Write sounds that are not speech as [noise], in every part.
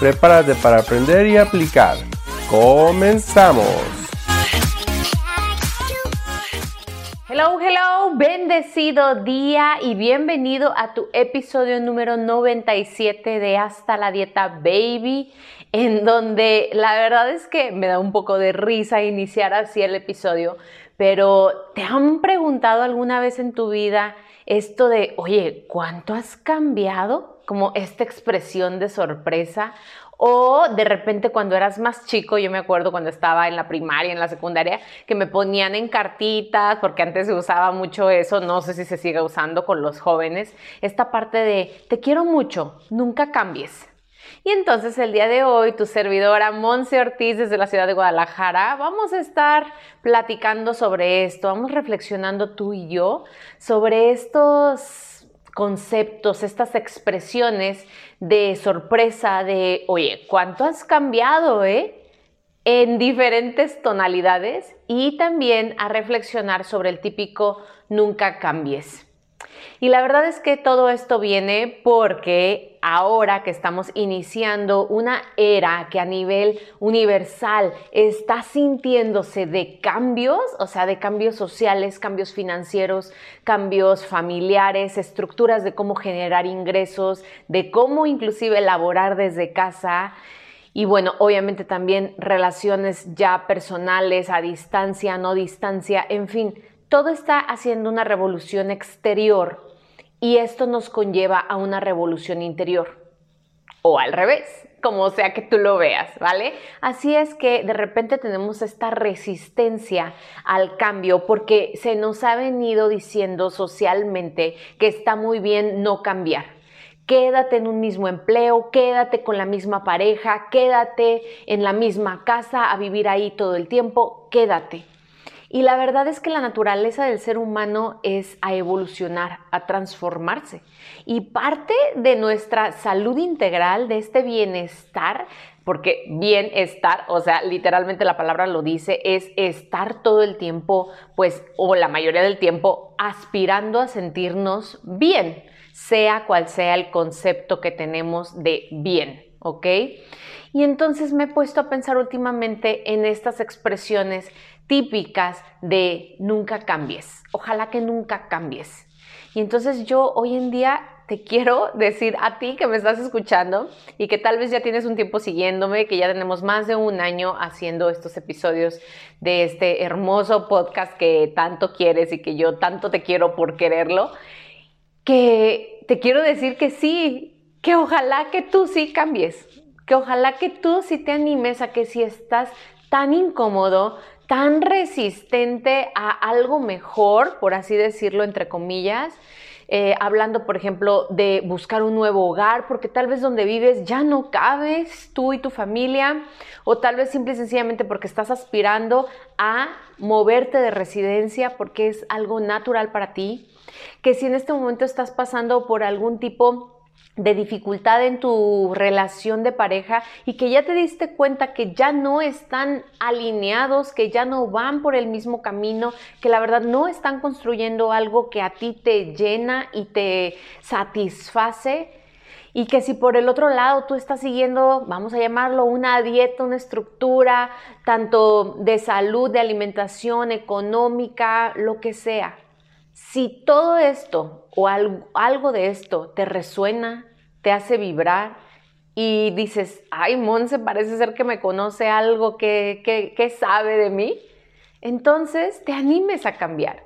Prepárate para aprender y aplicar. ¡Comenzamos! Hello, hello, bendecido día y bienvenido a tu episodio número 97 de Hasta la Dieta Baby, en donde la verdad es que me da un poco de risa iniciar así el episodio, pero ¿te han preguntado alguna vez en tu vida esto de, oye, ¿cuánto has cambiado? Como esta expresión de sorpresa. O de repente cuando eras más chico, yo me acuerdo cuando estaba en la primaria, en la secundaria, que me ponían en cartitas, porque antes se usaba mucho eso, no sé si se sigue usando con los jóvenes, esta parte de te quiero mucho, nunca cambies. Y entonces el día de hoy, tu servidora Monse Ortiz desde la ciudad de Guadalajara, vamos a estar platicando sobre esto, vamos reflexionando tú y yo sobre estos conceptos, estas expresiones de sorpresa, de, oye, ¿cuánto has cambiado, eh? En diferentes tonalidades y también a reflexionar sobre el típico nunca cambies. Y la verdad es que todo esto viene porque ahora que estamos iniciando una era que a nivel universal está sintiéndose de cambios, o sea, de cambios sociales, cambios financieros, cambios familiares, estructuras de cómo generar ingresos, de cómo inclusive elaborar desde casa. Y bueno, obviamente también relaciones ya personales, a distancia, no distancia, en fin, todo está haciendo una revolución exterior y esto nos conlleva a una revolución interior. O al revés, como sea que tú lo veas, ¿vale? Así es que de repente tenemos esta resistencia al cambio porque se nos ha venido diciendo socialmente que está muy bien no cambiar. Quédate en un mismo empleo, quédate con la misma pareja, quédate en la misma casa a vivir ahí todo el tiempo, quédate. Y la verdad es que la naturaleza del ser humano es a evolucionar, a transformarse. Y parte de nuestra salud integral, de este bienestar, porque bienestar, o sea, literalmente la palabra lo dice, es estar todo el tiempo, pues, o la mayoría del tiempo, aspirando a sentirnos bien, sea cual sea el concepto que tenemos de bien, ¿ok? Y entonces me he puesto a pensar últimamente en estas expresiones típicas de nunca cambies. Ojalá que nunca cambies. Y entonces yo hoy en día te quiero [laughs] decir a ti que me estás escuchando y que tal vez ya tienes un tiempo siguiéndome, que ya tenemos más de un año haciendo estos episodios de este hermoso podcast que tanto quieres y que yo tanto te quiero por quererlo, que te quiero decir que sí, que ojalá que tú sí cambies, que ojalá que tú sí te animes a que si estás tan incómodo, tan resistente a algo mejor, por así decirlo, entre comillas, eh, hablando, por ejemplo, de buscar un nuevo hogar, porque tal vez donde vives ya no cabes tú y tu familia, o tal vez simple y sencillamente porque estás aspirando a moverte de residencia porque es algo natural para ti, que si en este momento estás pasando por algún tipo de dificultad en tu relación de pareja y que ya te diste cuenta que ya no están alineados, que ya no van por el mismo camino, que la verdad no están construyendo algo que a ti te llena y te satisface. Y que si por el otro lado tú estás siguiendo, vamos a llamarlo, una dieta, una estructura, tanto de salud, de alimentación, económica, lo que sea, si todo esto o algo, de esto te resuena, te hace vibrar y dices, ay, Monse, parece ser que me conoce algo que, que sabe de mí, entonces te animes a cambiar.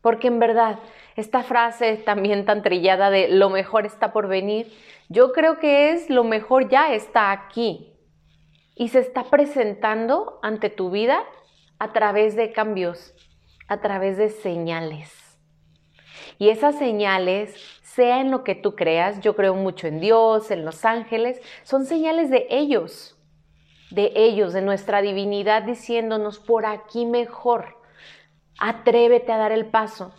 Porque en verdad, esta frase también tan trillada de lo mejor está por venir, yo creo que es lo mejor ya está aquí y se está presentando ante tu vida a través de cambios a través de señales. Y esas señales, sea en lo que tú creas, yo creo mucho en Dios, en los ángeles, son señales de ellos. de ellos, de nuestra divinidad, diciéndonos por aquí mejor. Atrévete a dar el paso.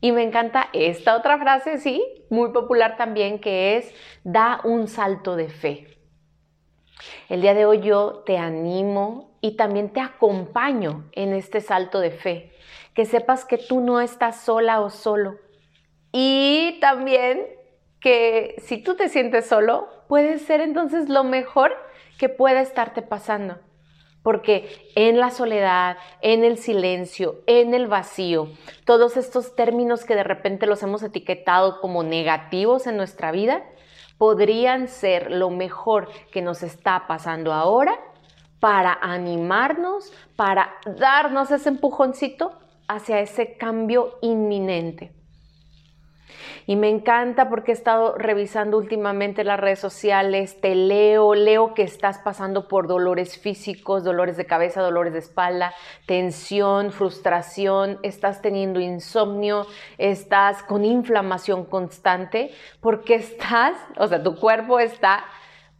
Y me encanta esta otra frase, sí, muy popular también, que es, da un salto de fe. El día de hoy yo te animo y también te acompaño en este salto de fe. Que sepas que tú no estás sola o solo. Y también que si tú te sientes solo, puede ser entonces lo mejor que pueda estarte pasando. Porque en la soledad, en el silencio, en el vacío, todos estos términos que de repente los hemos etiquetado como negativos en nuestra vida, podrían ser lo mejor que nos está pasando ahora para animarnos, para darnos ese empujoncito hacia ese cambio inminente. Y me encanta porque he estado revisando últimamente las redes sociales, te leo, leo que estás pasando por dolores físicos, dolores de cabeza, dolores de espalda, tensión, frustración, estás teniendo insomnio, estás con inflamación constante, porque estás, o sea, tu cuerpo está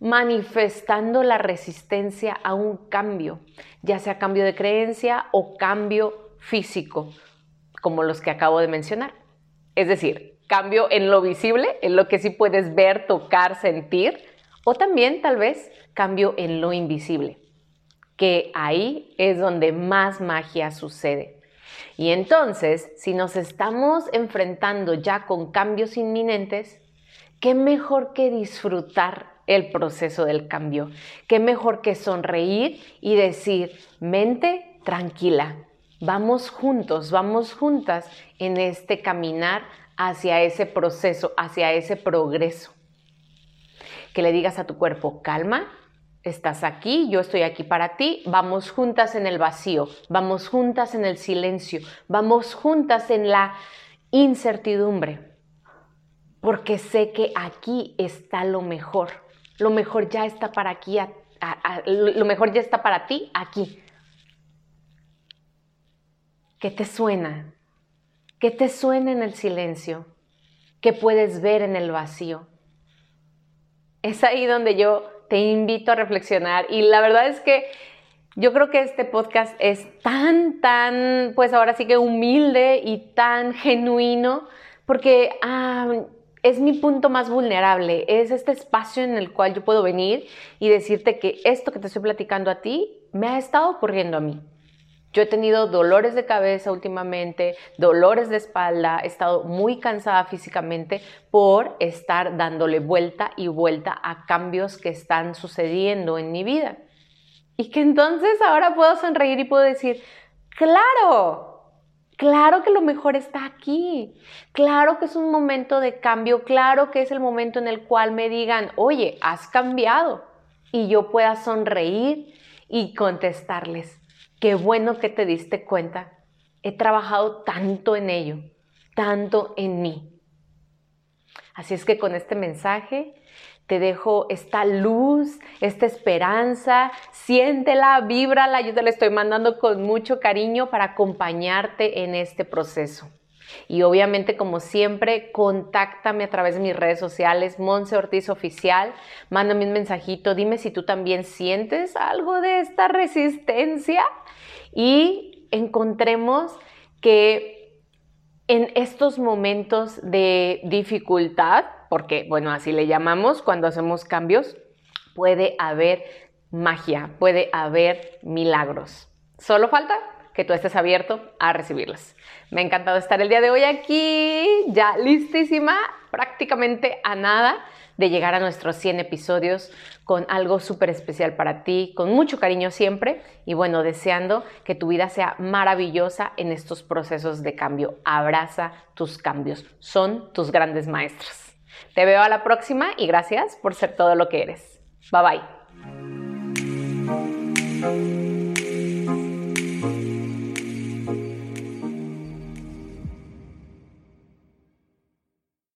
manifestando la resistencia a un cambio, ya sea cambio de creencia o cambio físico, como los que acabo de mencionar. Es decir, cambio en lo visible, en lo que sí puedes ver, tocar, sentir, o también tal vez cambio en lo invisible, que ahí es donde más magia sucede. Y entonces, si nos estamos enfrentando ya con cambios inminentes, ¿qué mejor que disfrutar el proceso del cambio? ¿Qué mejor que sonreír y decir, mente tranquila, vamos juntos, vamos juntas en este caminar hacia ese proceso, hacia ese progreso. Que le digas a tu cuerpo, calma, estás aquí, yo estoy aquí para ti, vamos juntas en el vacío, vamos juntas en el silencio, vamos juntas en la incertidumbre, porque sé que aquí está lo mejor, lo mejor ya está para aquí, lo mejor ya está para ti aquí. ¿Qué te suena? ¿Qué te suena en el silencio? ¿Qué puedes ver en el vacío? Es ahí donde yo te invito a reflexionar y la verdad es que yo creo que este podcast es tan, tan, pues ahora sí que humilde y tan genuino porque ah, es mi punto más vulnerable, es este espacio en el cual yo puedo venir y decirte que esto que te estoy platicando a ti me ha estado ocurriendo a mí. Yo he tenido dolores de cabeza últimamente, dolores de espalda, he estado muy cansada físicamente por estar dándole vuelta y vuelta a cambios que están sucediendo en mi vida. Y que entonces ahora puedo sonreír y puedo decir, claro, Claro que lo mejor está aquí. Claro que es un momento de cambio. Claro que es el momento en el cual me digan, oye, has cambiado. Y yo pueda sonreír y contestarles, Qué bueno que te diste cuenta. He trabajado tanto en ello, tanto en mí. Así es que con este mensaje te dejo esta luz, esta esperanza, siéntela, víbrala, yo te la estoy mandando con mucho cariño para acompañarte en este proceso. Y obviamente, como siempre, contáctame a través de mis redes sociales, Monse Ortiz Oficial, mándame un mensajito, dime si tú también sientes algo de esta resistencia. Y encontremos que en estos momentos de dificultad, porque bueno, así le llamamos cuando hacemos cambios, puede haber magia, puede haber milagros. Solo falta que tú estés abierto a recibirlos. Me ha encantado estar el día de hoy aquí, ya listísima, prácticamente a nada de llegar a nuestros 100 episodios con algo súper especial para ti, con mucho cariño siempre y bueno, deseando que tu vida sea maravillosa en estos procesos de cambio. Abraza tus cambios, son tus grandes maestros. Te veo a la próxima y gracias por ser todo lo que eres. Bye bye.